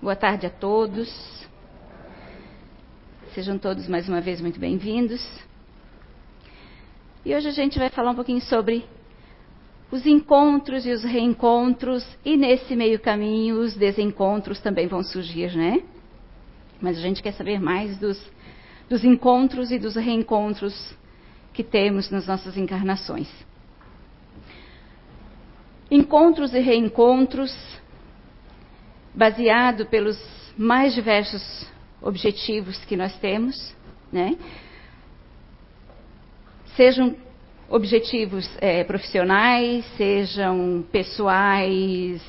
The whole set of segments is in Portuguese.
Boa tarde a todos. Sejam todos mais uma vez muito bem-vindos. E hoje a gente vai falar um pouquinho sobre os encontros e os reencontros, e nesse meio caminho os desencontros também vão surgir, né? Mas a gente quer saber mais dos, dos encontros e dos reencontros que temos nas nossas encarnações. Encontros e reencontros baseado pelos mais diversos objetivos que nós temos, né? Sejam objetivos é, profissionais, sejam pessoais,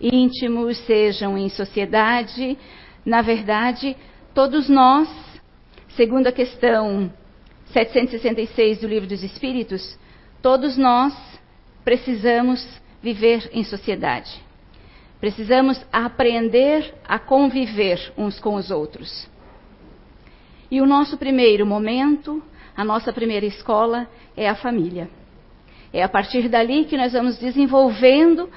íntimos, sejam em sociedade. Na verdade, todos nós, segundo a questão 766 do Livro dos Espíritos, todos nós precisamos viver em sociedade. Precisamos aprender a conviver uns com os outros. E o nosso primeiro momento, a nossa primeira escola é a família. É a partir dali que nós vamos desenvolvendo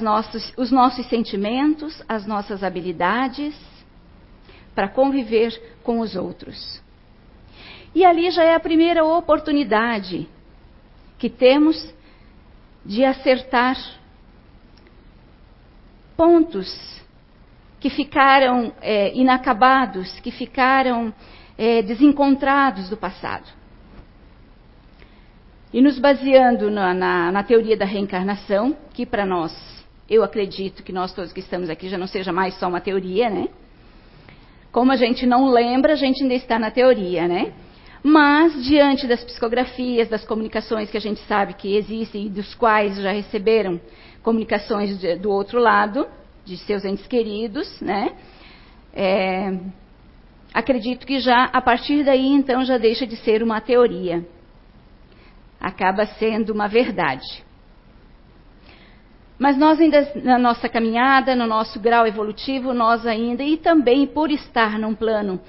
nossos, os nossos sentimentos, as nossas habilidades para conviver com os outros. E ali já é a primeira oportunidade que temos de acertar pontos que ficaram é, inacabados, que ficaram é, desencontrados do passado. E nos baseando na, na, na teoria da reencarnação, que para nós, eu acredito que nós todos que estamos aqui já não seja mais só uma teoria, né? Como a gente não lembra, a gente ainda está na teoria, né? Mas, diante das psicografias, das comunicações que a gente sabe que existem e dos quais já receberam comunicações de, do outro lado, de seus entes queridos, né? É, acredito que já a partir daí então já deixa de ser uma teoria, acaba sendo uma verdade. Mas nós ainda na nossa caminhada, no nosso grau evolutivo, nós ainda e também por estar num plano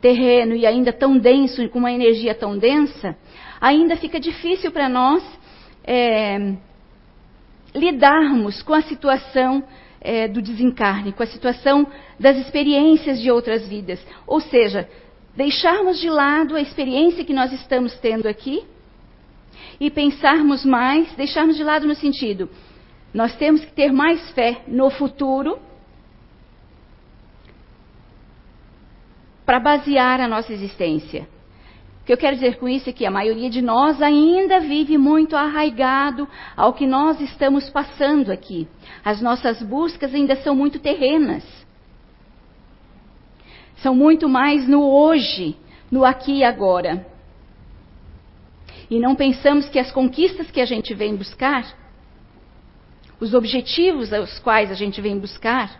terreno e ainda tão denso, com uma energia tão densa, ainda fica difícil para nós é, lidarmos com a situação é, do desencarne, com a situação das experiências de outras vidas. Ou seja, deixarmos de lado a experiência que nós estamos tendo aqui e pensarmos mais, deixarmos de lado no sentido, nós temos que ter mais fé no futuro para basear a nossa existência. Que eu quero dizer com isso é que a maioria de nós ainda vive muito arraigado ao que nós estamos passando aqui. As nossas buscas ainda são muito terrenas. São muito mais no hoje, no aqui e agora. E não pensamos que as conquistas que a gente vem buscar, os objetivos aos quais a gente vem buscar,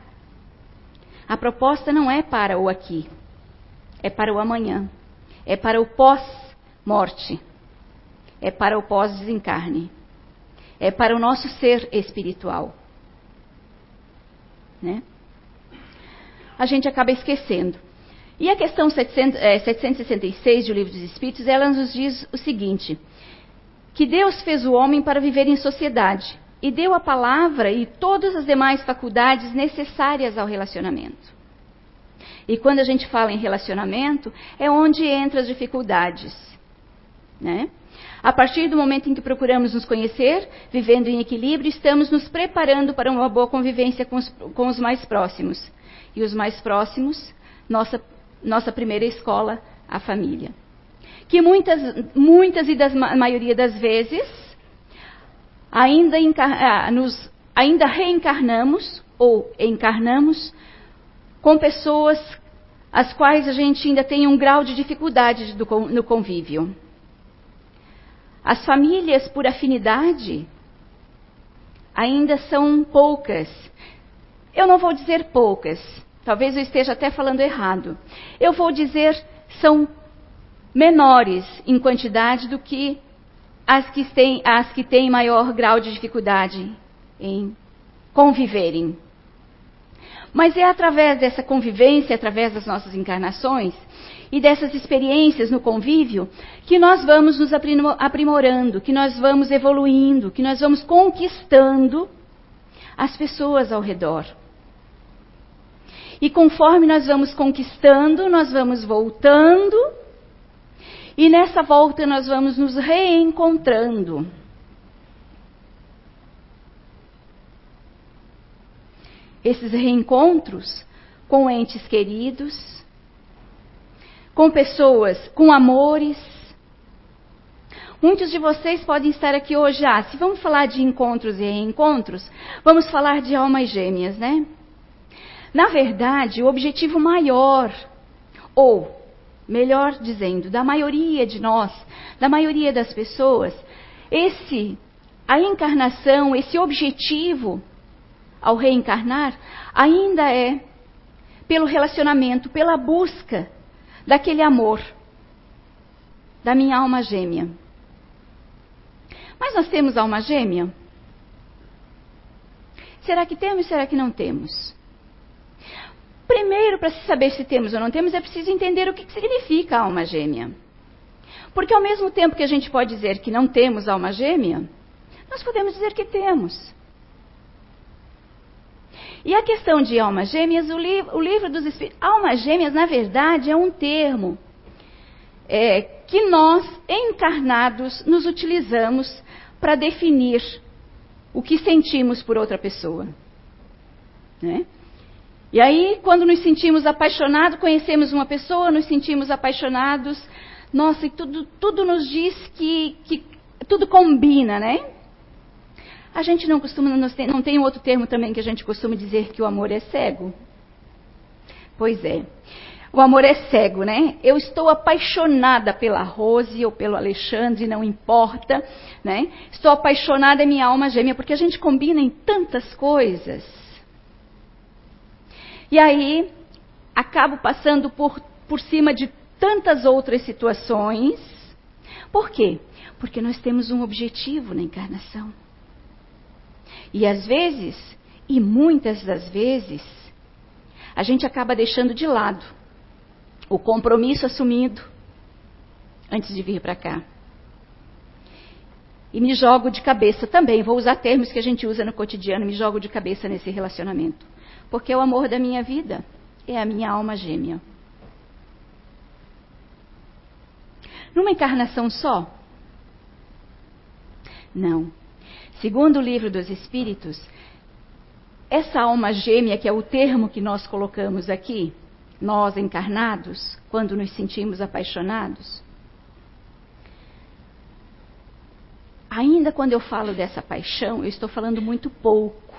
a proposta não é para o aqui, é para o amanhã é para o pós-morte, é para o pós-desencarne, é para o nosso ser espiritual. Né? A gente acaba esquecendo. E a questão 700, é, 766 do Livro dos Espíritos, ela nos diz o seguinte: que Deus fez o homem para viver em sociedade e deu a palavra e todas as demais faculdades necessárias ao relacionamento. E quando a gente fala em relacionamento, é onde entram as dificuldades. Né? A partir do momento em que procuramos nos conhecer, vivendo em equilíbrio, estamos nos preparando para uma boa convivência com os, com os mais próximos. E os mais próximos, nossa, nossa primeira escola, a família. Que muitas, muitas e das maioria das vezes ainda, ah, nos, ainda reencarnamos ou encarnamos com pessoas as quais a gente ainda tem um grau de dificuldade no convívio. As famílias por afinidade ainda são poucas. Eu não vou dizer poucas, talvez eu esteja até falando errado. Eu vou dizer são menores em quantidade do que as que têm, as que têm maior grau de dificuldade em conviverem. Mas é através dessa convivência, através das nossas encarnações e dessas experiências no convívio que nós vamos nos aprimorando, que nós vamos evoluindo, que nós vamos conquistando as pessoas ao redor. E conforme nós vamos conquistando, nós vamos voltando. E nessa volta nós vamos nos reencontrando. Esses reencontros com entes queridos, com pessoas, com amores. Muitos de vocês podem estar aqui hoje, ah, se vamos falar de encontros e reencontros, vamos falar de almas gêmeas, né? Na verdade, o objetivo maior, ou, melhor dizendo, da maioria de nós, da maioria das pessoas, esse, a encarnação, esse objetivo ao reencarnar, ainda é pelo relacionamento, pela busca daquele amor, da minha alma gêmea. Mas nós temos alma gêmea? Será que temos? Será que não temos? Primeiro, para se saber se temos ou não temos, é preciso entender o que significa alma gêmea. Porque ao mesmo tempo que a gente pode dizer que não temos alma gêmea, nós podemos dizer que temos. E a questão de almas gêmeas, o, li o livro dos Espíritos. Almas gêmeas, na verdade, é um termo é, que nós, encarnados, nos utilizamos para definir o que sentimos por outra pessoa. Né? E aí, quando nos sentimos apaixonados, conhecemos uma pessoa, nos sentimos apaixonados, nossa, e tudo, tudo nos diz que, que tudo combina, né? A gente não costuma, não tem outro termo também que a gente costuma dizer que o amor é cego? Pois é. O amor é cego, né? Eu estou apaixonada pela Rose ou pelo Alexandre, não importa, né? Estou apaixonada, é minha alma gêmea, porque a gente combina em tantas coisas. E aí, acabo passando por, por cima de tantas outras situações. Por quê? Porque nós temos um objetivo na encarnação. E às vezes, e muitas das vezes, a gente acaba deixando de lado o compromisso assumido antes de vir para cá. E me jogo de cabeça também, vou usar termos que a gente usa no cotidiano, me jogo de cabeça nesse relacionamento. Porque o amor da minha vida é a minha alma gêmea. Numa encarnação só? Não. Segundo o livro dos Espíritos, essa alma gêmea, que é o termo que nós colocamos aqui, nós encarnados, quando nos sentimos apaixonados, ainda quando eu falo dessa paixão, eu estou falando muito pouco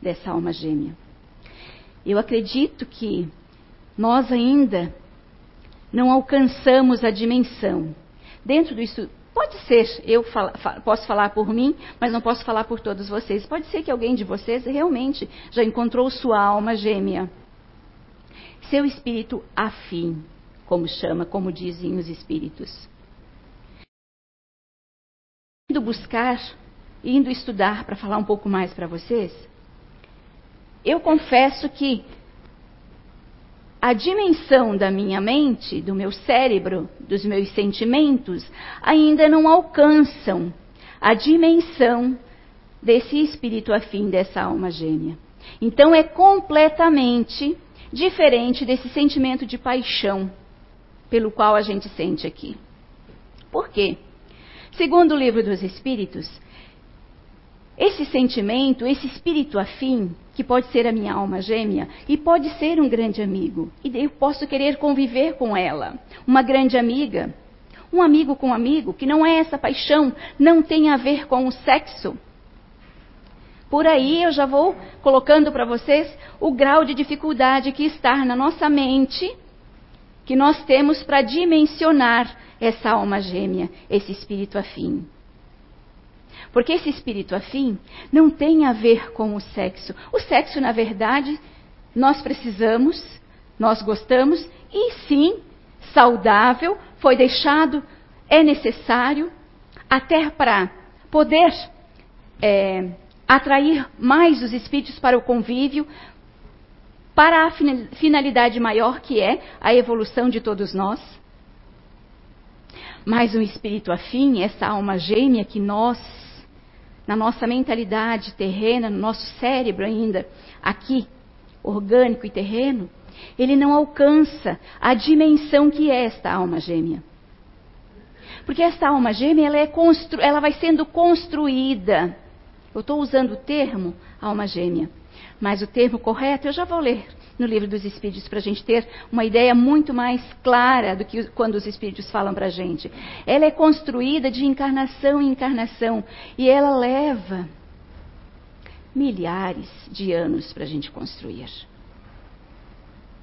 dessa alma gêmea. Eu acredito que nós ainda não alcançamos a dimensão. Dentro do, Pode ser, eu fala, posso falar por mim, mas não posso falar por todos vocês. Pode ser que alguém de vocês realmente já encontrou sua alma gêmea. Seu espírito afim, como chama, como dizem os espíritos. Indo buscar, indo estudar para falar um pouco mais para vocês, eu confesso que a dimensão da minha mente, do meu cérebro, dos meus sentimentos, ainda não alcançam a dimensão desse espírito afim, dessa alma gêmea. Então é completamente diferente desse sentimento de paixão pelo qual a gente sente aqui. Por quê? Segundo o livro dos Espíritos, esse sentimento, esse espírito afim, que pode ser a minha alma gêmea e pode ser um grande amigo, e eu posso querer conviver com ela, uma grande amiga, um amigo com um amigo, que não é essa paixão, não tem a ver com o sexo. Por aí eu já vou colocando para vocês o grau de dificuldade que está na nossa mente, que nós temos para dimensionar essa alma gêmea, esse espírito afim. Porque esse espírito afim não tem a ver com o sexo. O sexo, na verdade, nós precisamos, nós gostamos, e sim, saudável, foi deixado, é necessário, até para poder é, atrair mais os espíritos para o convívio, para a finalidade maior que é a evolução de todos nós. Mas um espírito afim, essa alma gêmea que nós na nossa mentalidade terrena, no nosso cérebro ainda, aqui, orgânico e terreno, ele não alcança a dimensão que é esta alma gêmea. Porque esta alma gêmea ela, é constru... ela vai sendo construída. Eu estou usando o termo alma gêmea, mas o termo correto eu já vou ler no livro dos Espíritos para a gente ter uma ideia muito mais clara do que quando os Espíritos falam para a gente. Ela é construída de encarnação em encarnação e ela leva milhares de anos para a gente construir.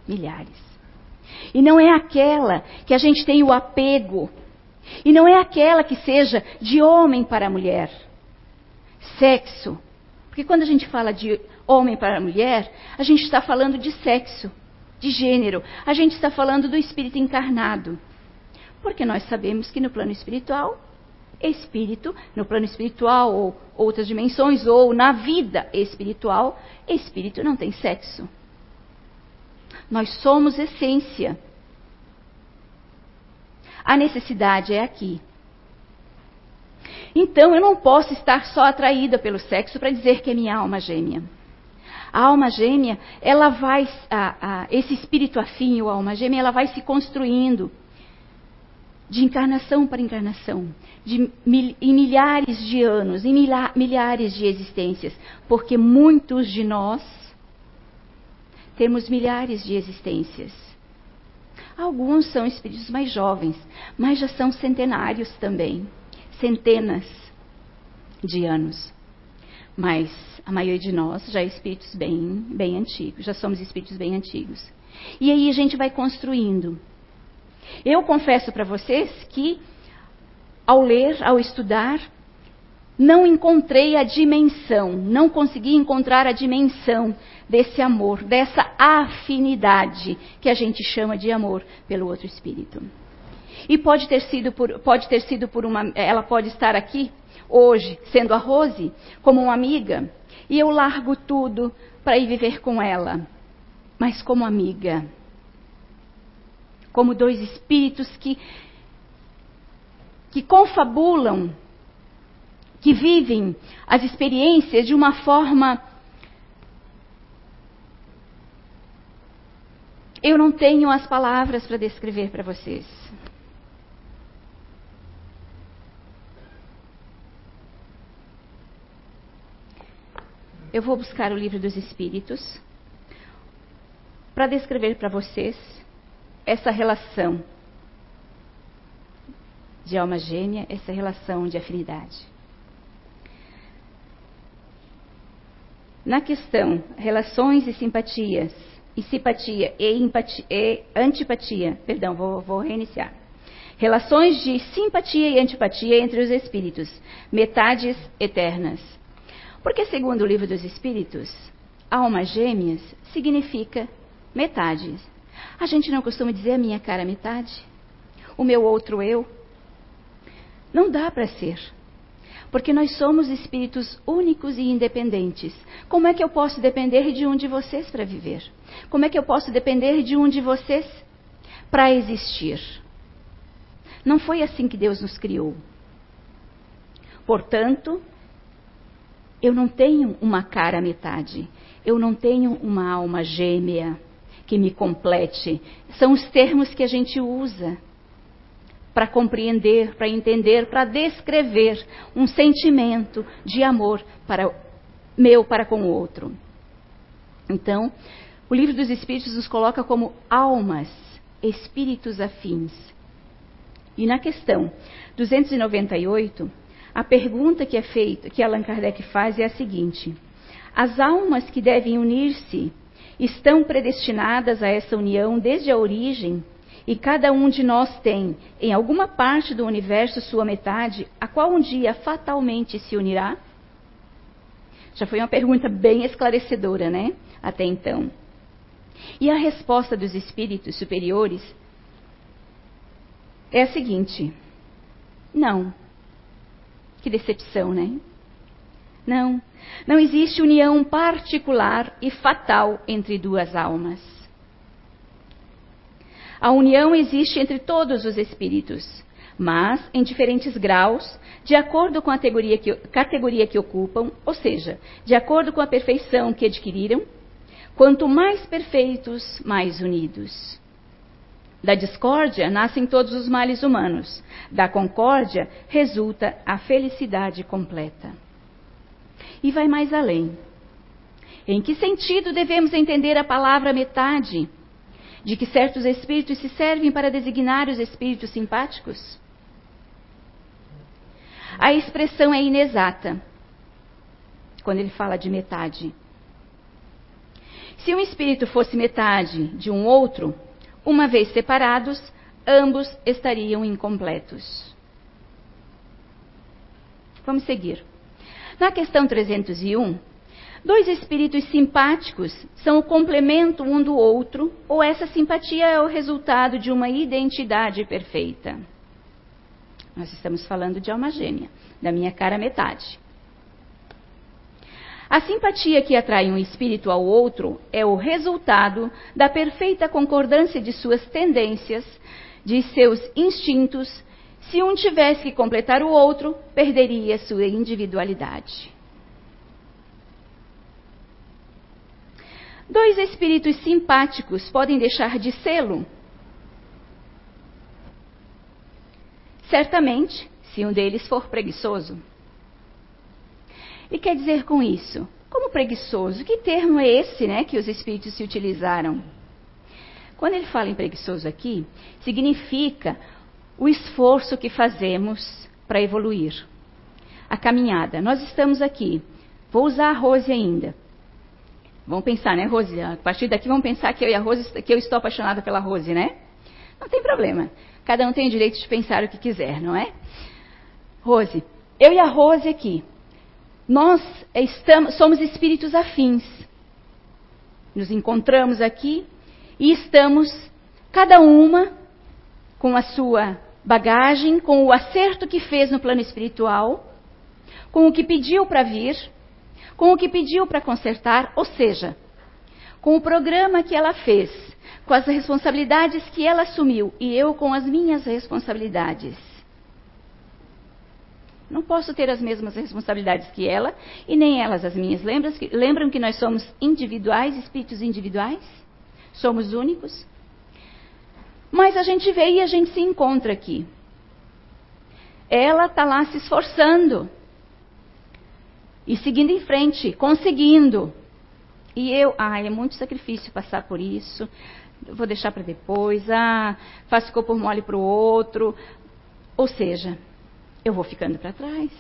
Milhares. E não é aquela que a gente tem o apego. E não é aquela que seja de homem para mulher. Sexo. Porque quando a gente fala de homem para mulher, a gente está falando de sexo, de gênero. A gente está falando do espírito encarnado. Porque nós sabemos que no plano espiritual, espírito, no plano espiritual ou outras dimensões, ou na vida espiritual, espírito não tem sexo. Nós somos essência. A necessidade é aqui. Então eu não posso estar só atraída pelo sexo para dizer que é minha alma gêmea. A alma gêmea, ela vai, a, a, esse espírito afim, ou alma gêmea, ela vai se construindo de encarnação para encarnação, de mil, em milhares de anos, em milha, milhares de existências, porque muitos de nós temos milhares de existências. Alguns são espíritos mais jovens, mas já são centenários também centenas de anos. Mas a maioria de nós já é espíritos bem, bem antigos, já somos espíritos bem antigos. E aí a gente vai construindo. Eu confesso para vocês que, ao ler, ao estudar, não encontrei a dimensão, não consegui encontrar a dimensão desse amor, dessa afinidade que a gente chama de amor pelo outro espírito. E pode ter sido por, pode ter sido por uma, ela pode estar aqui hoje, sendo a Rose, como uma amiga, e eu largo tudo para ir viver com ela, mas como amiga, como dois espíritos que que confabulam, que vivem as experiências de uma forma eu não tenho as palavras para descrever para vocês. Eu vou buscar o livro dos Espíritos para descrever para vocês essa relação de alma gêmea, essa relação de afinidade. Na questão relações e simpatias, e simpatia e, empatia, e antipatia, perdão, vou, vou reiniciar. Relações de simpatia e antipatia entre os espíritos, metades eternas. Porque, segundo o livro dos Espíritos, almas gêmeas significa metades. A gente não costuma dizer a minha cara metade, o meu outro eu. Não dá para ser. Porque nós somos espíritos únicos e independentes. Como é que eu posso depender de um de vocês para viver? Como é que eu posso depender de um de vocês para existir? Não foi assim que Deus nos criou. Portanto, eu não tenho uma cara metade. Eu não tenho uma alma gêmea que me complete. São os termos que a gente usa para compreender, para entender, para descrever um sentimento de amor para meu para com o outro. Então, o livro dos Espíritos nos coloca como almas, espíritos afins. E na questão 298, a pergunta que é feita, que Allan Kardec faz é a seguinte: as almas que devem unir-se estão predestinadas a essa união desde a origem, e cada um de nós tem, em alguma parte do universo, sua metade, a qual um dia fatalmente se unirá? Já foi uma pergunta bem esclarecedora, né? Até então. E a resposta dos espíritos superiores é a seguinte: não. Que decepção, né? Não, não existe união particular e fatal entre duas almas. A união existe entre todos os espíritos, mas em diferentes graus, de acordo com a categoria que, categoria que ocupam, ou seja, de acordo com a perfeição que adquiriram, Quanto mais perfeitos, mais unidos. Da discórdia nascem todos os males humanos. Da concórdia resulta a felicidade completa. E vai mais além. Em que sentido devemos entender a palavra metade? De que certos espíritos se servem para designar os espíritos simpáticos? A expressão é inexata quando ele fala de metade. Se um espírito fosse metade de um outro, uma vez separados, ambos estariam incompletos. Vamos seguir. Na questão 301, dois espíritos simpáticos são o complemento um do outro, ou essa simpatia é o resultado de uma identidade perfeita. Nós estamos falando de alma gêmea, da minha cara metade. A simpatia que atrai um espírito ao outro é o resultado da perfeita concordância de suas tendências, de seus instintos. Se um tivesse que completar o outro, perderia sua individualidade. Dois espíritos simpáticos podem deixar de sê-lo? Certamente, se um deles for preguiçoso. E quer dizer com isso? Como preguiçoso? Que termo é esse, né, que os espíritos se utilizaram? Quando ele fala em preguiçoso aqui, significa o esforço que fazemos para evoluir. A caminhada. Nós estamos aqui. Vou usar a Rose ainda. Vamos pensar, né, Rose? A partir daqui vamos pensar que eu a Rose, que eu estou apaixonada pela Rose, né? Não tem problema. Cada um tem o direito de pensar o que quiser, não é? Rose, eu e a Rose aqui. Nós estamos, somos espíritos afins. Nos encontramos aqui e estamos, cada uma, com a sua bagagem, com o acerto que fez no plano espiritual, com o que pediu para vir, com o que pediu para consertar, ou seja, com o programa que ela fez, com as responsabilidades que ela assumiu e eu com as minhas responsabilidades. Não posso ter as mesmas responsabilidades que ela e nem elas as minhas. Lembram que, lembram que nós somos individuais, espíritos individuais? Somos únicos? Mas a gente vê e a gente se encontra aqui. Ela está lá se esforçando e seguindo em frente, conseguindo. E eu, ai, é muito sacrifício passar por isso. vou deixar para depois. Ah, faço corpo mole para o outro. Ou seja, eu vou ficando para trás.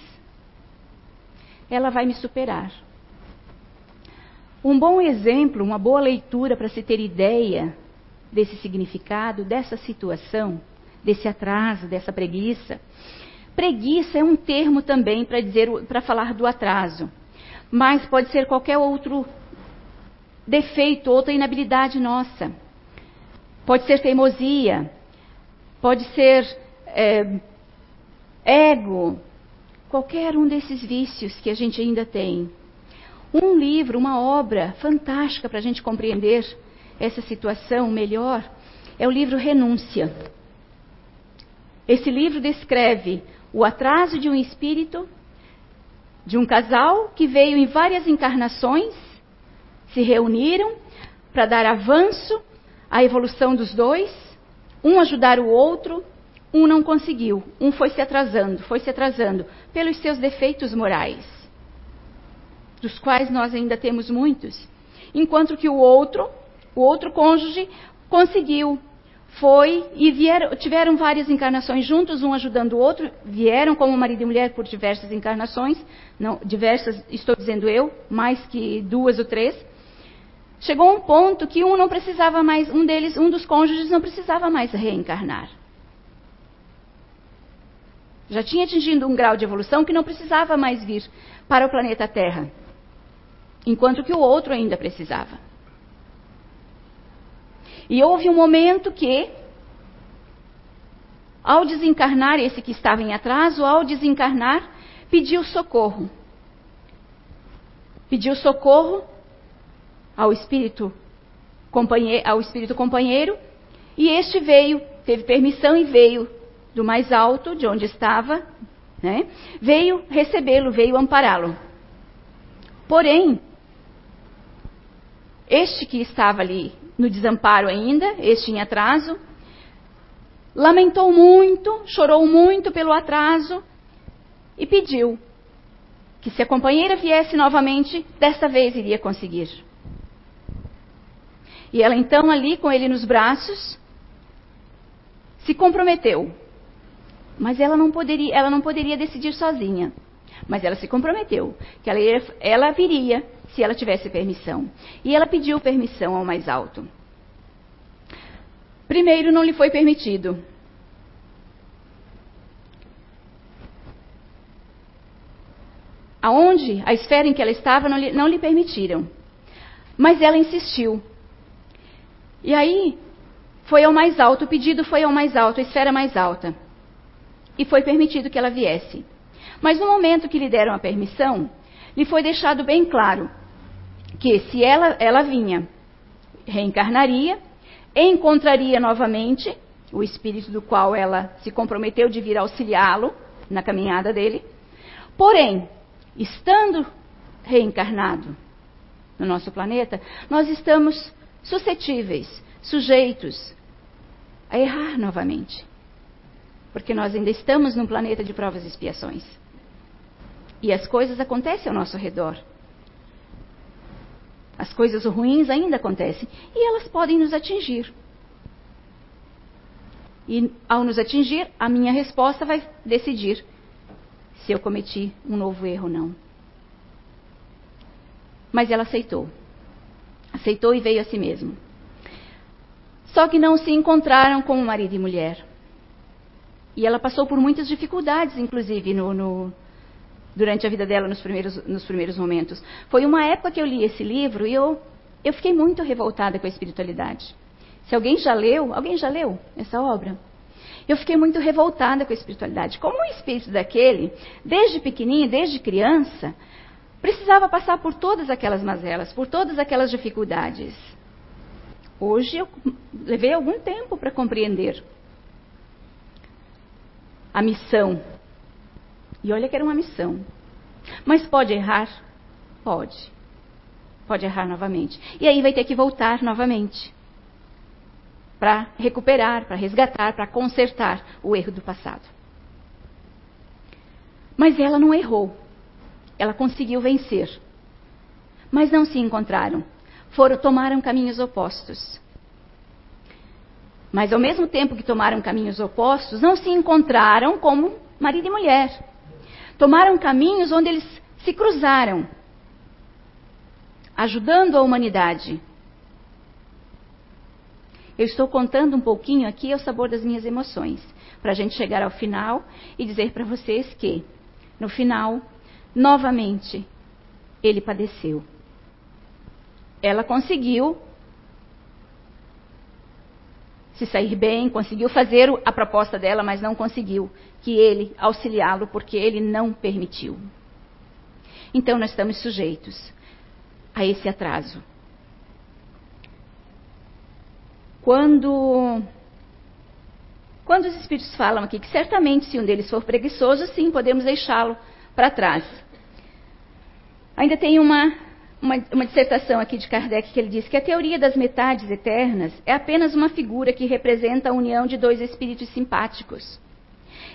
Ela vai me superar. Um bom exemplo, uma boa leitura para se ter ideia desse significado, dessa situação, desse atraso, dessa preguiça. Preguiça é um termo também para dizer para falar do atraso, mas pode ser qualquer outro defeito, outra inabilidade nossa. Pode ser teimosia, pode ser é, ego, qualquer um desses vícios que a gente ainda tem. Um livro, uma obra fantástica para a gente compreender essa situação melhor é o livro Renúncia. Esse livro descreve o atraso de um espírito, de um casal que veio em várias encarnações, se reuniram para dar avanço à evolução dos dois, um ajudar o outro, um não conseguiu, um foi se atrasando, foi se atrasando pelos seus defeitos morais, dos quais nós ainda temos muitos, enquanto que o outro, o outro cônjuge, conseguiu, foi e vieram, tiveram várias encarnações juntos, um ajudando o outro, vieram como marido e mulher por diversas encarnações, não, diversas, estou dizendo eu, mais que duas ou três. Chegou um ponto que um não precisava mais, um deles, um dos cônjuges não precisava mais reencarnar já tinha atingido um grau de evolução que não precisava mais vir para o planeta Terra, enquanto que o outro ainda precisava. E houve um momento que, ao desencarnar, esse que estava em atraso, ao desencarnar, pediu socorro. Pediu socorro ao espírito companheiro, ao espírito companheiro, e este veio, teve permissão e veio do mais alto, de onde estava, né, veio recebê-lo, veio ampará-lo. Porém, este que estava ali no desamparo ainda, este em atraso, lamentou muito, chorou muito pelo atraso e pediu que se a companheira viesse novamente, desta vez iria conseguir. E ela então, ali com ele nos braços, se comprometeu. Mas ela não poderia, ela não poderia decidir sozinha. Mas ela se comprometeu que ela, ia, ela viria se ela tivesse permissão. E ela pediu permissão ao mais alto. Primeiro, não lhe foi permitido. Aonde a esfera em que ela estava não lhe, não lhe permitiram. Mas ela insistiu. E aí foi ao mais alto, o pedido foi ao mais alto, a esfera mais alta. E foi permitido que ela viesse. Mas no momento que lhe deram a permissão, lhe foi deixado bem claro que se ela, ela vinha, reencarnaria, encontraria novamente o espírito do qual ela se comprometeu de vir auxiliá-lo na caminhada dele. Porém, estando reencarnado no nosso planeta, nós estamos suscetíveis, sujeitos a errar novamente. Porque nós ainda estamos num planeta de provas e expiações. E as coisas acontecem ao nosso redor. As coisas ruins ainda acontecem. E elas podem nos atingir. E ao nos atingir, a minha resposta vai decidir se eu cometi um novo erro ou não. Mas ela aceitou. Aceitou e veio a si mesmo. Só que não se encontraram como marido e mulher. E ela passou por muitas dificuldades, inclusive, no, no, durante a vida dela nos primeiros, nos primeiros momentos. Foi uma época que eu li esse livro e eu, eu fiquei muito revoltada com a espiritualidade. Se alguém já leu, alguém já leu essa obra? Eu fiquei muito revoltada com a espiritualidade. Como o espírito daquele, desde pequenininho, desde criança, precisava passar por todas aquelas mazelas, por todas aquelas dificuldades. Hoje eu levei algum tempo para compreender a missão. E olha que era uma missão. Mas pode errar? Pode. Pode errar novamente. E aí vai ter que voltar novamente para recuperar, para resgatar, para consertar o erro do passado. Mas ela não errou. Ela conseguiu vencer. Mas não se encontraram. Foram tomaram caminhos opostos. Mas ao mesmo tempo que tomaram caminhos opostos, não se encontraram como marido e mulher. Tomaram caminhos onde eles se cruzaram, ajudando a humanidade, eu estou contando um pouquinho aqui ao sabor das minhas emoções, para a gente chegar ao final e dizer para vocês que, no final, novamente, ele padeceu. Ela conseguiu se sair bem, conseguiu fazer a proposta dela, mas não conseguiu que ele auxiliá-lo porque ele não permitiu. Então nós estamos sujeitos a esse atraso. Quando quando os espíritos falam aqui que certamente se um deles for preguiçoso, sim, podemos deixá-lo para trás. Ainda tem uma, uma, uma, dissertação aqui de Kardec que ele diz que a teoria das metades eternas é apenas uma figura que representa a união de dois espíritos simpáticos.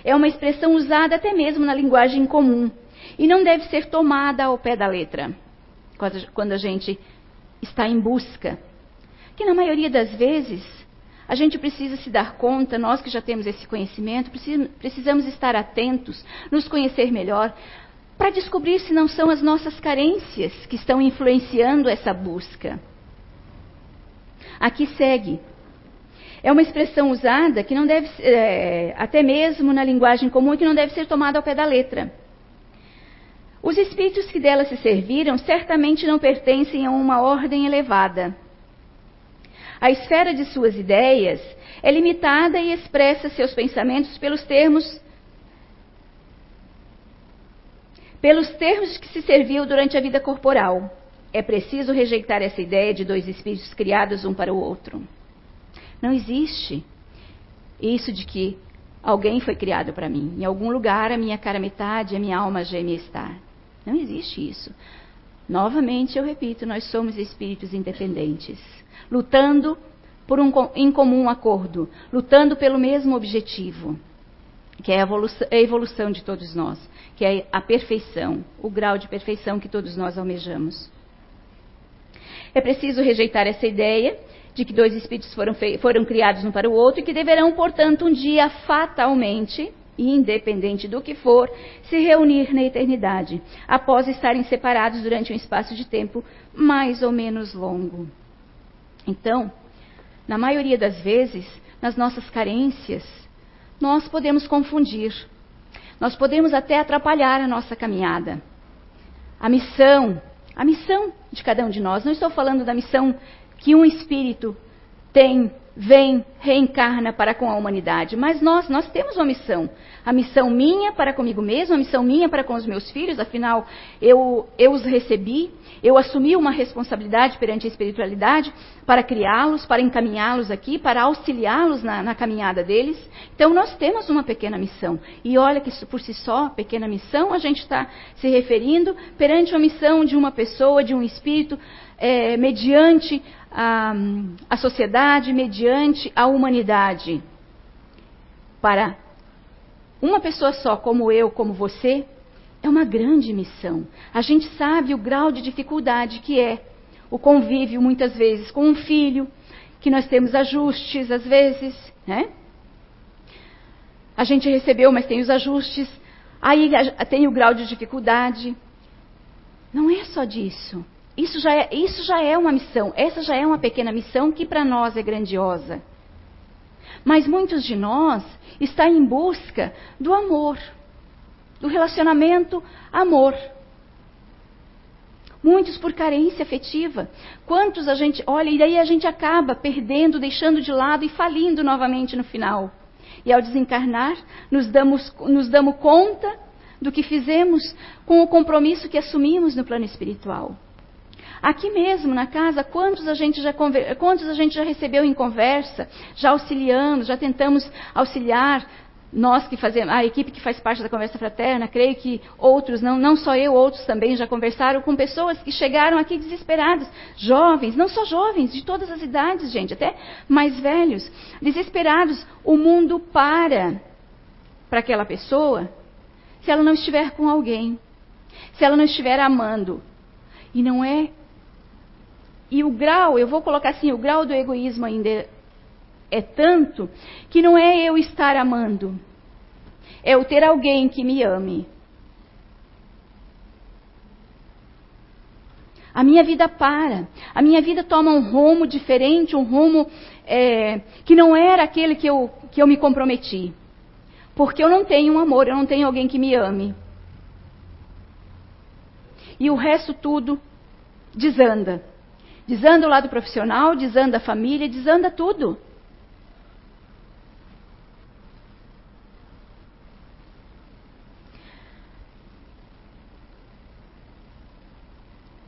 É uma expressão usada até mesmo na linguagem comum e não deve ser tomada ao pé da letra quando a gente está em busca que na maioria das vezes a gente precisa se dar conta, nós que já temos esse conhecimento, precisamos estar atentos, nos conhecer melhor, para descobrir se não são as nossas carências que estão influenciando essa busca. Aqui segue. É uma expressão usada que não deve, é, até mesmo na linguagem comum, que não deve ser tomada ao pé da letra. Os espíritos que dela se serviram certamente não pertencem a uma ordem elevada a esfera de suas ideias é limitada e expressa seus pensamentos pelos termos pelos termos que se serviu durante a vida corporal. É preciso rejeitar essa ideia de dois espíritos criados um para o outro. Não existe isso de que alguém foi criado para mim. Em algum lugar a minha cara metade, a minha alma gêmea está. Não existe isso. Novamente eu repito, nós somos espíritos independentes, lutando por um em comum acordo, lutando pelo mesmo objetivo, que é a evolução, a evolução de todos nós, que é a perfeição, o grau de perfeição que todos nós almejamos. É preciso rejeitar essa ideia de que dois espíritos foram, foram criados um para o outro e que deverão, portanto, um dia fatalmente independente do que for, se reunir na eternidade, após estarem separados durante um espaço de tempo mais ou menos longo. Então, na maioria das vezes, nas nossas carências, nós podemos confundir, nós podemos até atrapalhar a nossa caminhada. A missão, a missão de cada um de nós, não estou falando da missão que um espírito tem vem, reencarna para com a humanidade. Mas nós, nós temos uma missão. A missão minha para comigo mesmo, a missão minha para com os meus filhos, afinal, eu, eu os recebi, eu assumi uma responsabilidade perante a espiritualidade para criá-los, para encaminhá-los aqui, para auxiliá-los na, na caminhada deles. Então, nós temos uma pequena missão. E olha que por si só, pequena missão, a gente está se referindo perante a missão de uma pessoa, de um espírito, é, mediante a, a sociedade, mediante a humanidade. Para uma pessoa só, como eu, como você, é uma grande missão. A gente sabe o grau de dificuldade que é o convívio, muitas vezes, com um filho, que nós temos ajustes, às vezes, né? A gente recebeu, mas tem os ajustes. Aí tem o grau de dificuldade. Não é só disso. Isso já, é, isso já é uma missão, essa já é uma pequena missão que para nós é grandiosa. Mas muitos de nós estão em busca do amor, do relacionamento amor. Muitos por carência afetiva. Quantos a gente olha e daí a gente acaba perdendo, deixando de lado e falindo novamente no final. E ao desencarnar, nos damos, nos damos conta do que fizemos com o compromisso que assumimos no plano espiritual. Aqui mesmo na casa, quantos a gente já, quantos a gente já recebeu em conversa, já auxiliando, já tentamos auxiliar, nós que fazemos, a equipe que faz parte da conversa fraterna, creio que outros, não, não só eu, outros também já conversaram com pessoas que chegaram aqui desesperados, jovens, não só jovens, de todas as idades, gente, até mais velhos, desesperados. O mundo para para aquela pessoa se ela não estiver com alguém, se ela não estiver amando. E não é e o grau, eu vou colocar assim, o grau do egoísmo ainda é tanto que não é eu estar amando, é eu ter alguém que me ame. A minha vida para, a minha vida toma um rumo diferente, um rumo é, que não era aquele que eu, que eu me comprometi. Porque eu não tenho um amor, eu não tenho alguém que me ame. E o resto tudo desanda. Desanda o lado profissional, desanda a família, desanda tudo.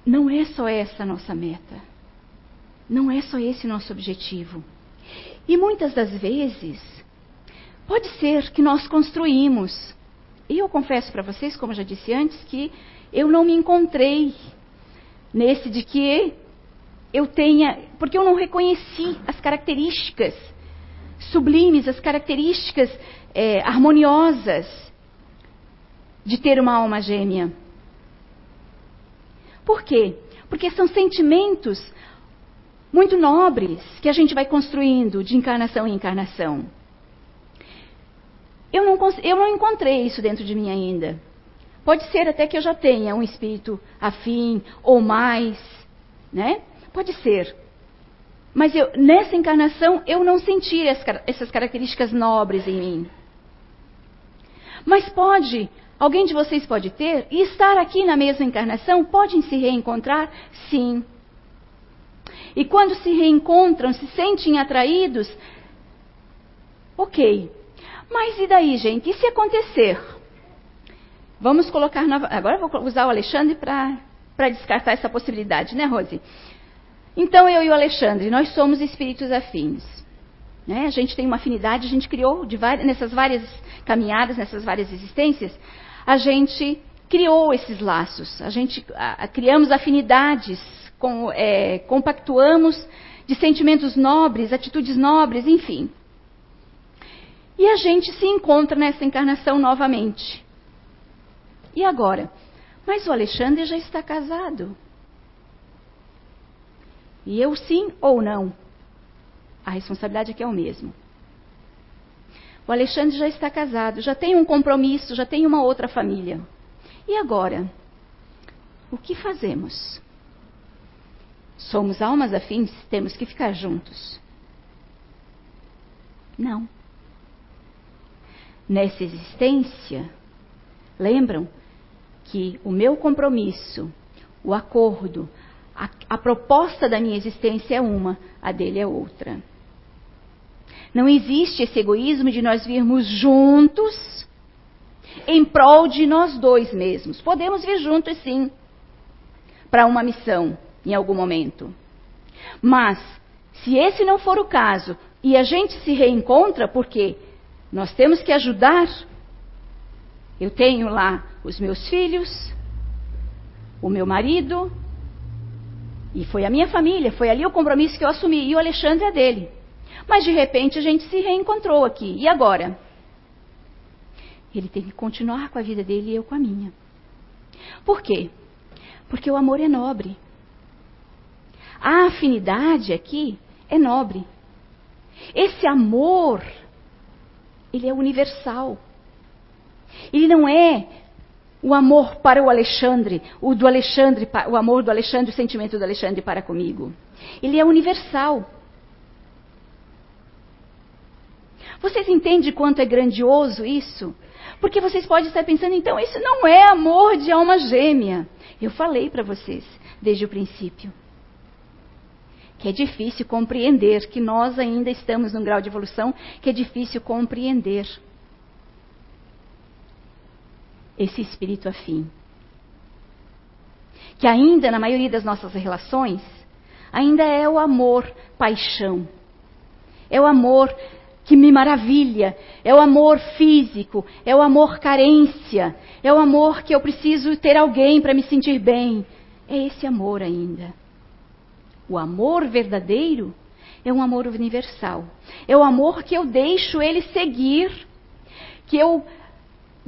Não é só essa a nossa meta. Não é só esse nosso objetivo. E muitas das vezes, pode ser que nós construímos. E eu confesso para vocês, como já disse antes, que eu não me encontrei nesse de que eu tenha, porque eu não reconheci as características sublimes, as características é, harmoniosas de ter uma alma gêmea. Por quê? Porque são sentimentos muito nobres que a gente vai construindo de encarnação em encarnação. Eu não, eu não encontrei isso dentro de mim ainda. Pode ser até que eu já tenha um espírito afim ou mais, né? Pode ser. Mas eu, nessa encarnação eu não senti essas características nobres em mim. Mas pode, alguém de vocês pode ter, e estar aqui na mesma encarnação, podem se reencontrar? Sim. E quando se reencontram, se sentem atraídos? Ok. Mas e daí, gente? E se acontecer? Vamos colocar. Nova... Agora vou usar o Alexandre para descartar essa possibilidade, né, Rose? Então eu e o Alexandre, nós somos espíritos afins. Né? A gente tem uma afinidade, a gente criou várias, nessas várias caminhadas, nessas várias existências, a gente criou esses laços. A gente a, a, criamos afinidades, com, é, compactuamos de sentimentos nobres, atitudes nobres, enfim. E a gente se encontra nessa encarnação novamente. E agora? Mas o Alexandre já está casado. E eu sim ou não? A responsabilidade aqui é o mesmo. O Alexandre já está casado, já tem um compromisso, já tem uma outra família. E agora? O que fazemos? Somos almas afins, temos que ficar juntos. Não. Nessa existência, lembram que o meu compromisso, o acordo, a, a proposta da minha existência é uma, a dele é outra. Não existe esse egoísmo de nós virmos juntos em prol de nós dois mesmos. Podemos vir juntos, sim, para uma missão em algum momento. Mas, se esse não for o caso e a gente se reencontra, porque nós temos que ajudar. Eu tenho lá os meus filhos, o meu marido, e foi a minha família, foi ali o compromisso que eu assumi, e o Alexandre é dele. Mas de repente a gente se reencontrou aqui. E agora? Ele tem que continuar com a vida dele e eu com a minha. Por quê? Porque o amor é nobre. A afinidade aqui é nobre. Esse amor, ele é universal. Ele não é o amor para o Alexandre, o do Alexandre, o amor do Alexandre, o sentimento do Alexandre para comigo. Ele é universal. Vocês entendem quanto é grandioso isso? Porque vocês podem estar pensando, então, isso não é amor de alma gêmea. Eu falei para vocês desde o princípio que é difícil compreender, que nós ainda estamos num grau de evolução que é difícil compreender esse espírito afim. Que ainda, na maioria das nossas relações, ainda é o amor paixão. É o amor que me maravilha, é o amor físico, é o amor carência, é o amor que eu preciso ter alguém para me sentir bem. É esse amor ainda. O amor verdadeiro é um amor universal. É o amor que eu deixo ele seguir, que eu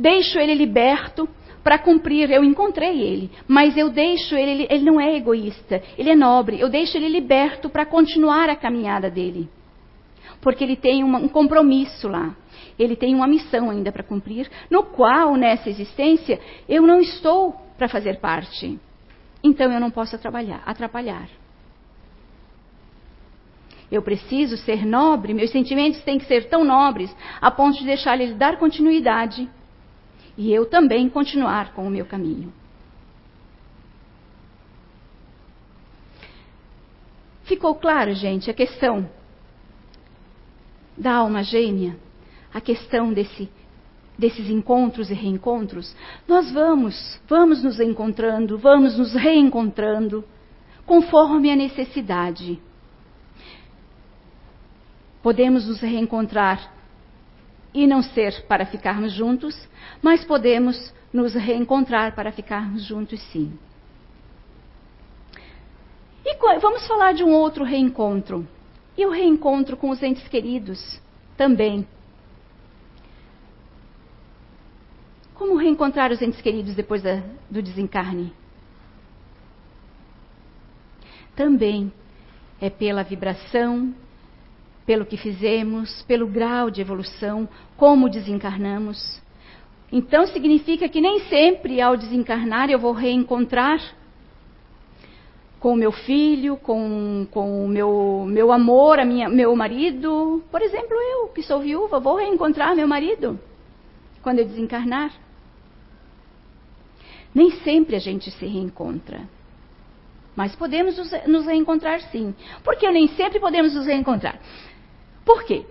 deixo ele liberto para cumprir. Eu encontrei ele, mas eu deixo ele, ele não é egoísta, ele é nobre. Eu deixo ele liberto para continuar a caminhada dele porque ele tem um compromisso lá. Ele tem uma missão ainda para cumprir, no qual, nessa existência, eu não estou para fazer parte. Então eu não posso atrapalhar. atrapalhar. Eu preciso ser nobre, meus sentimentos têm que ser tão nobres a ponto de deixar ele dar continuidade e eu também continuar com o meu caminho. Ficou claro, gente, a questão da alma gêmea, a questão desse, desses encontros e reencontros, nós vamos, vamos nos encontrando, vamos nos reencontrando, conforme a necessidade. Podemos nos reencontrar e não ser para ficarmos juntos, mas podemos nos reencontrar para ficarmos juntos sim. E vamos falar de um outro reencontro. E o reencontro com os entes queridos também. Como reencontrar os entes queridos depois da, do desencarne? Também é pela vibração, pelo que fizemos, pelo grau de evolução, como desencarnamos. Então significa que nem sempre ao desencarnar eu vou reencontrar com o meu filho, com, com o meu, meu amor, a minha, meu marido. Por exemplo, eu, que sou viúva, vou reencontrar meu marido quando eu desencarnar. Nem sempre a gente se reencontra. Mas podemos nos reencontrar sim. Por que nem sempre podemos nos reencontrar? Por quê?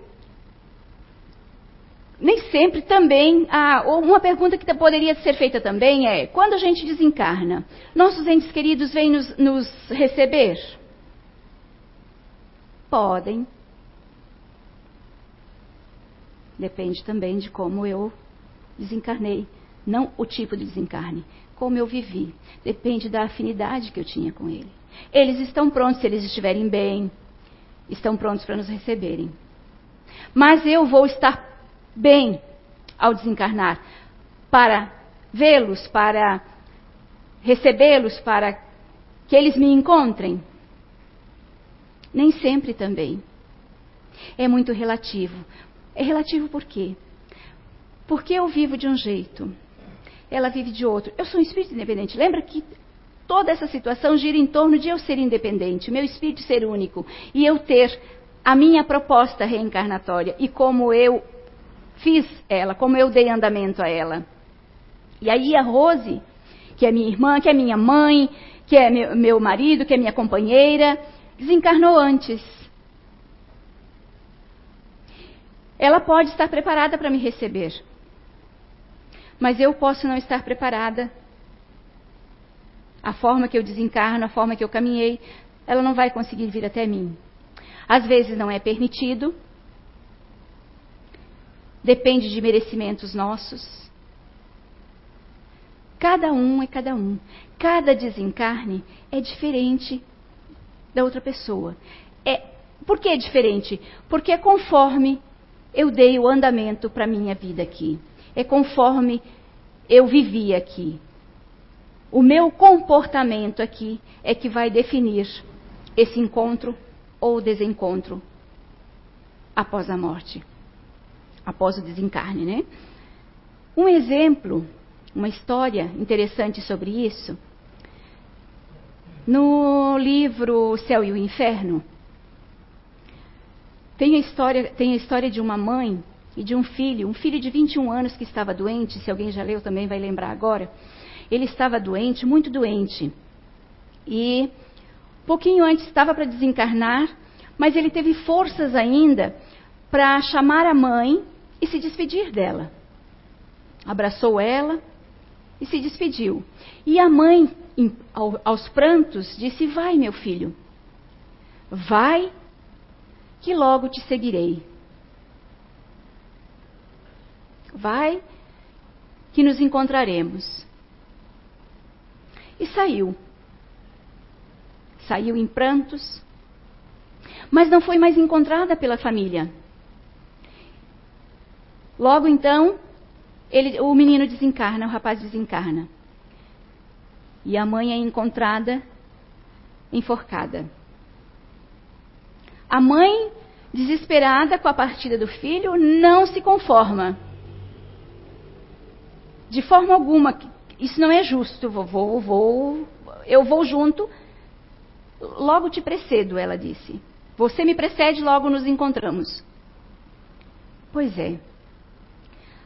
nem sempre também. Ah, uma pergunta que poderia ser feita também é: quando a gente desencarna, nossos entes queridos vêm nos, nos receber? Podem. Depende também de como eu desencarnei Não o tipo de desencarne, como eu vivi. Depende da afinidade que eu tinha com ele. Eles estão prontos, se eles estiverem bem, estão prontos para nos receberem. Mas eu vou estar bem ao desencarnar para vê-los, para recebê-los, para que eles me encontrem? Nem sempre também. É muito relativo. É relativo por quê? Porque eu vivo de um jeito, ela vive de outro. Eu sou um espírito independente. Lembra que toda essa situação gira em torno de eu ser independente, meu espírito ser único e eu ter a minha proposta reencarnatória e como eu fiz ela, como eu dei andamento a ela. E aí a Rose, que é minha irmã, que é minha mãe, que é meu, marido, que é minha companheira, desencarnou antes. Ela pode estar preparada para me receber, mas eu posso não estar preparada. A forma que eu desencarno, a forma que eu caminhei, ela não vai conseguir vir até mim. Às vezes não é permitido, depende de merecimentos nossos. Cada um é cada um. Cada desencarne é diferente da outra pessoa. É, por que é diferente? Porque é conforme eu dei o andamento para a minha vida aqui. É conforme eu vivi aqui. O meu comportamento aqui é que vai definir esse encontro ou desencontro após a morte, após o desencarne, né? Um exemplo, uma história interessante sobre isso, no livro Céu e o Inferno, tem a história, tem a história de uma mãe e de um filho, um filho de 21 anos que estava doente, se alguém já leu também vai lembrar agora. Ele estava doente, muito doente. E pouquinho antes estava para desencarnar, mas ele teve forças ainda para chamar a mãe e se despedir dela. Abraçou ela e se despediu. E a mãe, aos prantos, disse: Vai, meu filho, vai que logo te seguirei. Vai, que nos encontraremos. E saiu. Saiu em prantos, mas não foi mais encontrada pela família. Logo então, ele, o menino desencarna, o rapaz desencarna. E a mãe é encontrada enforcada. A mãe, desesperada com a partida do filho, não se conforma. De forma alguma, isso não é justo. Vou, vou, vou, eu vou junto. Logo te precedo, ela disse. Você me precede, logo nos encontramos. Pois é.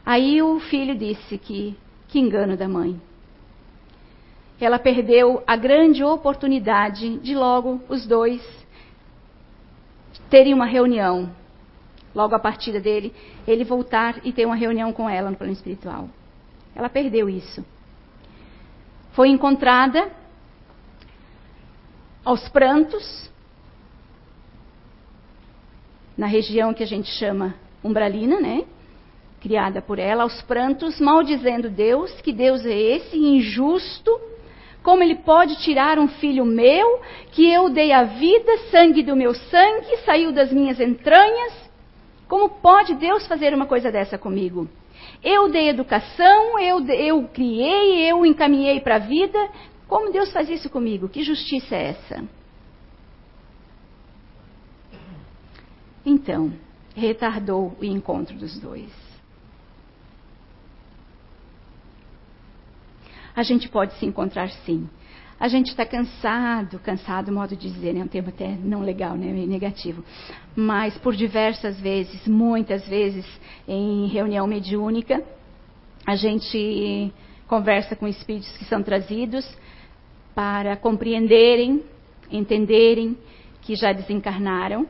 Aí o filho disse que que engano da mãe. Ela perdeu a grande oportunidade de logo os dois terem uma reunião, logo a partida dele, ele voltar e ter uma reunião com ela no plano espiritual. Ela perdeu isso. Foi encontrada aos prantos, na região que a gente chama umbralina, né? Criada por ela, aos prantos, maldizendo Deus, que Deus é esse injusto como ele pode tirar um filho meu, que eu dei a vida, sangue do meu sangue, saiu das minhas entranhas? Como pode Deus fazer uma coisa dessa comigo? Eu dei educação, eu, eu criei, eu encaminhei para a vida. Como Deus faz isso comigo? Que justiça é essa? Então, retardou o encontro dos dois. a gente pode se encontrar sim. A gente está cansado, cansado, modo de dizer, né? um termo até não legal, né? negativo. Mas por diversas vezes, muitas vezes, em reunião mediúnica, a gente conversa com espíritos que são trazidos para compreenderem, entenderem que já desencarnaram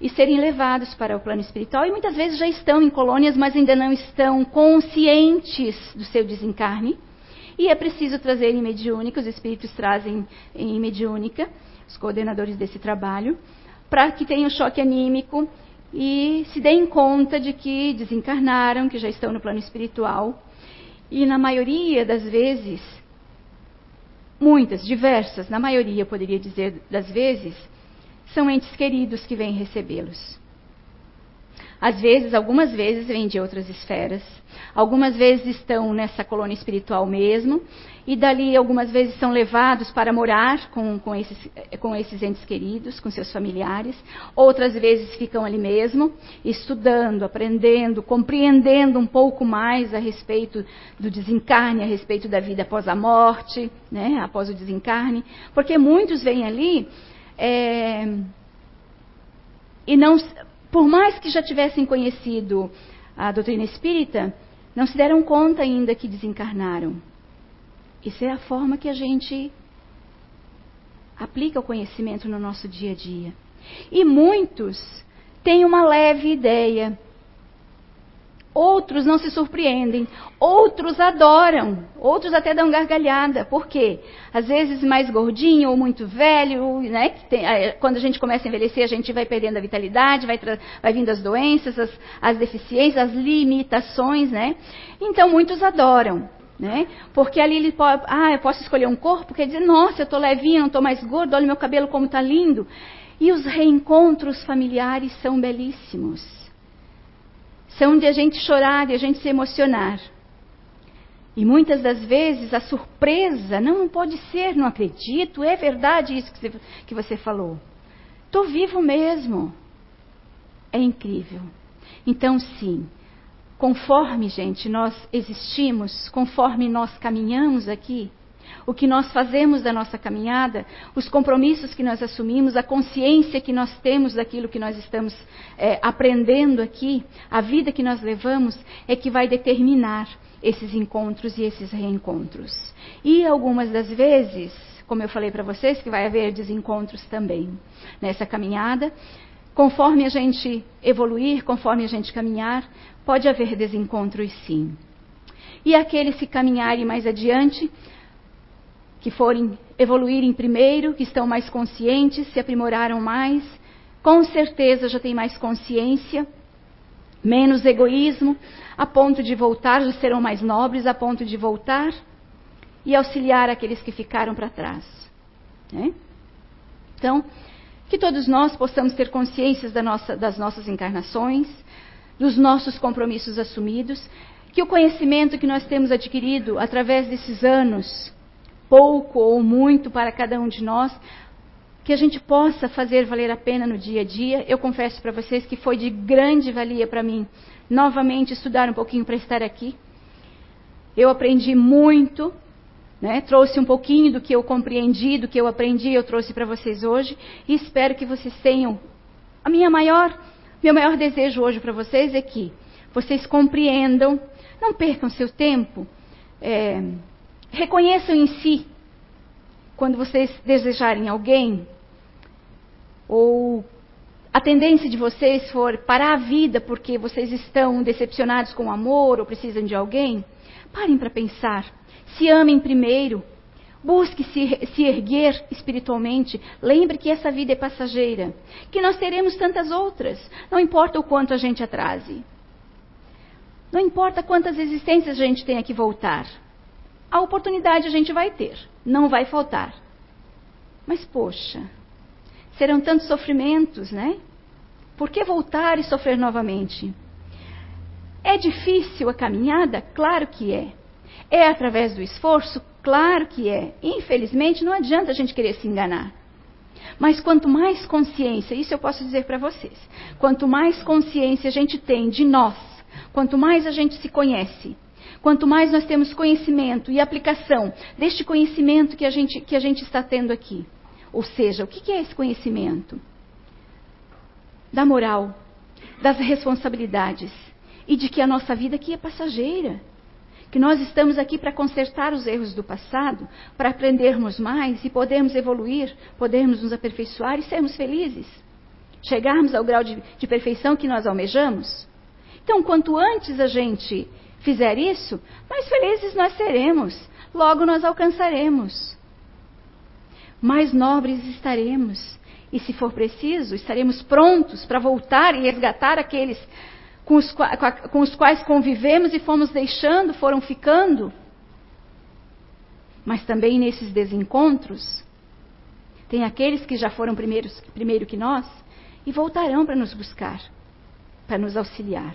e serem levados para o plano espiritual. E muitas vezes já estão em colônias, mas ainda não estão conscientes do seu desencarne e é preciso trazer em mediúnica, os espíritos trazem em mediúnica, os coordenadores desse trabalho, para que tenham choque anímico e se deem conta de que desencarnaram, que já estão no plano espiritual. E na maioria das vezes, muitas, diversas, na maioria poderia dizer das vezes, são entes queridos que vêm recebê-los. Às vezes, algumas vezes vêm de outras esferas, algumas vezes estão nessa colônia espiritual mesmo, e dali algumas vezes são levados para morar com, com, esses, com esses entes queridos, com seus familiares, outras vezes ficam ali mesmo, estudando, aprendendo, compreendendo um pouco mais a respeito do desencarne, a respeito da vida após a morte, né, após o desencarne, porque muitos vêm ali. É, e não por mais que já tivessem conhecido a doutrina espírita, não se deram conta ainda que desencarnaram. Isso é a forma que a gente aplica o conhecimento no nosso dia a dia. E muitos têm uma leve ideia Outros não se surpreendem, outros adoram, outros até dão gargalhada. Por quê? Às vezes mais gordinho ou muito velho, né? Tem, quando a gente começa a envelhecer, a gente vai perdendo a vitalidade, vai, vai vindo as doenças, as, as deficiências, as limitações, né? Então muitos adoram. Né? Porque ali ele pode, ah, eu posso escolher um corpo, quer dizer, nossa, eu estou levinho, não estou mais gordo, olha meu cabelo como está lindo. E os reencontros familiares são belíssimos são de a gente chorar, de a gente se emocionar. E muitas das vezes a surpresa, não, não pode ser, não acredito, é verdade isso que você, que você falou. Estou vivo mesmo. É incrível. Então, sim, conforme, gente, nós existimos, conforme nós caminhamos aqui, o que nós fazemos da nossa caminhada, os compromissos que nós assumimos, a consciência que nós temos daquilo que nós estamos é, aprendendo aqui, a vida que nós levamos, é que vai determinar esses encontros e esses reencontros. E algumas das vezes, como eu falei para vocês, que vai haver desencontros também nessa caminhada. Conforme a gente evoluir, conforme a gente caminhar, pode haver desencontros sim. E aqueles que caminharem mais adiante, que forem evoluírem primeiro, que estão mais conscientes, se aprimoraram mais, com certeza já têm mais consciência, menos egoísmo, a ponto de voltar, já serão mais nobres, a ponto de voltar e auxiliar aqueles que ficaram para trás. Né? Então, que todos nós possamos ter consciências da nossa, das nossas encarnações, dos nossos compromissos assumidos, que o conhecimento que nós temos adquirido através desses anos pouco ou muito para cada um de nós, que a gente possa fazer valer a pena no dia a dia. Eu confesso para vocês que foi de grande valia para mim novamente estudar um pouquinho para estar aqui. Eu aprendi muito, né? trouxe um pouquinho do que eu compreendi, do que eu aprendi, eu trouxe para vocês hoje e espero que vocês tenham. A minha maior, meu maior desejo hoje para vocês é que vocês compreendam, não percam seu tempo. É, Reconheçam em si, quando vocês desejarem alguém, ou a tendência de vocês for parar a vida porque vocês estão decepcionados com o amor ou precisam de alguém, parem para pensar. Se amem primeiro. Busque se, se, erguer espiritualmente. Lembre que essa vida é passageira. Que nós teremos tantas outras. Não importa o quanto a gente atrase. Não importa quantas existências a gente tenha que voltar. A oportunidade a gente vai ter, não vai faltar. Mas, poxa, serão tantos sofrimentos, né? Por que voltar e sofrer novamente? É difícil a caminhada? Claro que é. É através do esforço? Claro que é. Infelizmente, não adianta a gente querer se enganar. Mas quanto mais consciência, isso eu posso dizer para vocês, quanto mais consciência a gente tem de nós, quanto mais a gente se conhece, Quanto mais nós temos conhecimento e aplicação deste conhecimento que a gente, que a gente está tendo aqui. Ou seja, o que é esse conhecimento? Da moral, das responsabilidades e de que a nossa vida aqui é passageira. Que nós estamos aqui para consertar os erros do passado, para aprendermos mais e podermos evoluir, podermos nos aperfeiçoar e sermos felizes. Chegarmos ao grau de, de perfeição que nós almejamos. Então, quanto antes a gente fizer isso, mais felizes nós seremos, logo nós alcançaremos. Mais nobres estaremos, e se for preciso, estaremos prontos para voltar e resgatar aqueles com os, com os quais convivemos e fomos deixando, foram ficando. Mas também nesses desencontros, tem aqueles que já foram primeiros, primeiro que nós e voltarão para nos buscar, para nos auxiliar.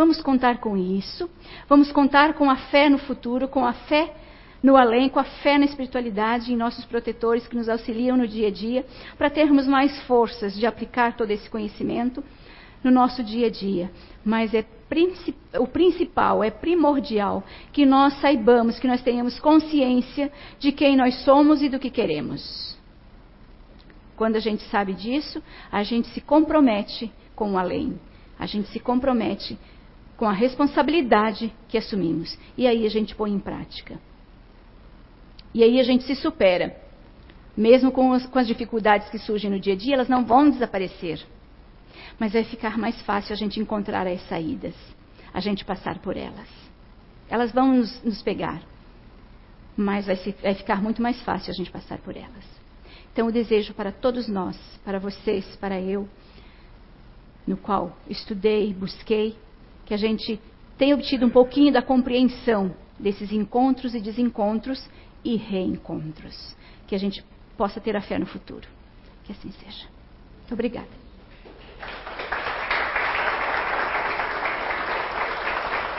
Vamos contar com isso, vamos contar com a fé no futuro, com a fé no além, com a fé na espiritualidade em nossos protetores que nos auxiliam no dia a dia, para termos mais forças de aplicar todo esse conhecimento no nosso dia a dia. Mas é o principal, é primordial que nós saibamos, que nós tenhamos consciência de quem nós somos e do que queremos. Quando a gente sabe disso, a gente se compromete com o além. A gente se compromete com a responsabilidade que assumimos. E aí a gente põe em prática. E aí a gente se supera. Mesmo com as, com as dificuldades que surgem no dia a dia, elas não vão desaparecer. Mas vai ficar mais fácil a gente encontrar as saídas, a gente passar por elas. Elas vão nos, nos pegar, mas vai, se, vai ficar muito mais fácil a gente passar por elas. Então, o desejo para todos nós, para vocês, para eu, no qual estudei, busquei, que a gente tenha obtido um pouquinho da compreensão desses encontros e desencontros e reencontros. Que a gente possa ter a fé no futuro. Que assim seja. Muito obrigada.